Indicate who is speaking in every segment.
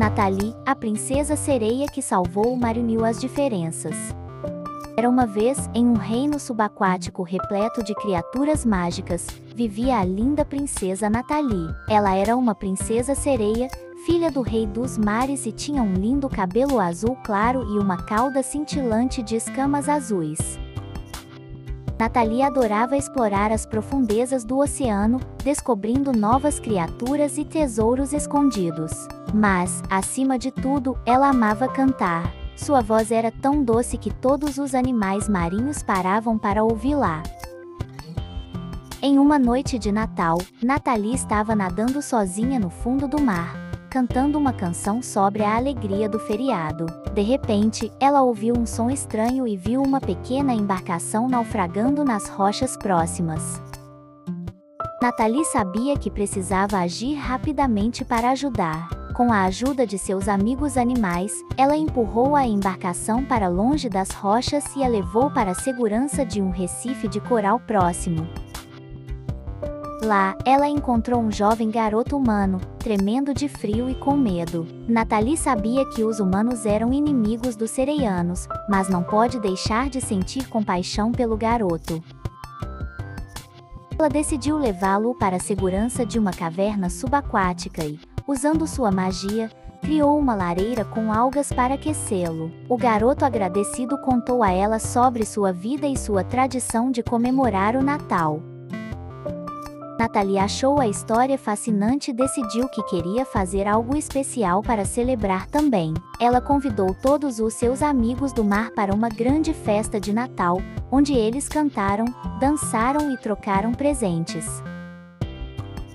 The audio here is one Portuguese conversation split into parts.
Speaker 1: Nathalie, a princesa sereia que salvou o mar uniu as diferenças. Era uma vez, em um reino subaquático repleto de criaturas mágicas, vivia a linda princesa Nathalie. Ela era uma princesa sereia, filha do rei dos mares e tinha um lindo cabelo azul claro e uma cauda cintilante de escamas azuis. Nathalie adorava explorar as profundezas do oceano, descobrindo novas criaturas e tesouros escondidos. Mas, acima de tudo, ela amava cantar. Sua voz era tão doce que todos os animais marinhos paravam para ouvi-la. Em uma noite de Natal, Nathalie estava nadando sozinha no fundo do mar cantando uma canção sobre a alegria do feriado. De repente, ela ouviu um som estranho e viu uma pequena embarcação naufragando nas rochas próximas. Nathalie sabia que precisava agir rapidamente para ajudar. Com a ajuda de seus amigos animais, ela empurrou a embarcação para longe das rochas e a levou para a segurança de um recife de coral próximo. Lá, ela encontrou um jovem garoto humano, tremendo de frio e com medo. Nathalie sabia que os humanos eram inimigos dos sereianos, mas não pode deixar de sentir compaixão pelo garoto. Ela decidiu levá-lo para a segurança de uma caverna subaquática e, usando sua magia, criou uma lareira com algas para aquecê-lo. O garoto agradecido contou a ela sobre sua vida e sua tradição de comemorar o Natal. Natalie achou a história fascinante e decidiu que queria fazer algo especial para celebrar também. Ela convidou todos os seus amigos do mar para uma grande festa de Natal, onde eles cantaram, dançaram e trocaram presentes.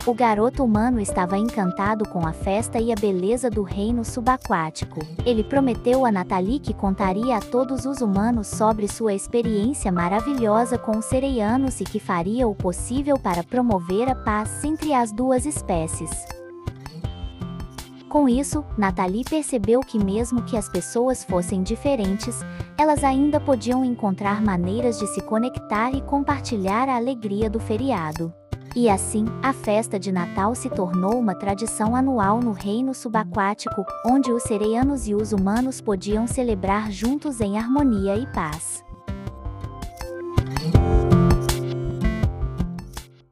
Speaker 1: O garoto humano estava encantado com a festa e a beleza do reino subaquático. Ele prometeu a Nathalie que contaria a todos os humanos sobre sua experiência maravilhosa com os sereianos e que faria o possível para promover a paz entre as duas espécies. Com isso, Nathalie percebeu que mesmo que as pessoas fossem diferentes, elas ainda podiam encontrar maneiras de se conectar e compartilhar a alegria do feriado. E assim, a festa de Natal se tornou uma tradição anual no reino subaquático, onde os sereianos e os humanos podiam celebrar juntos em harmonia e paz.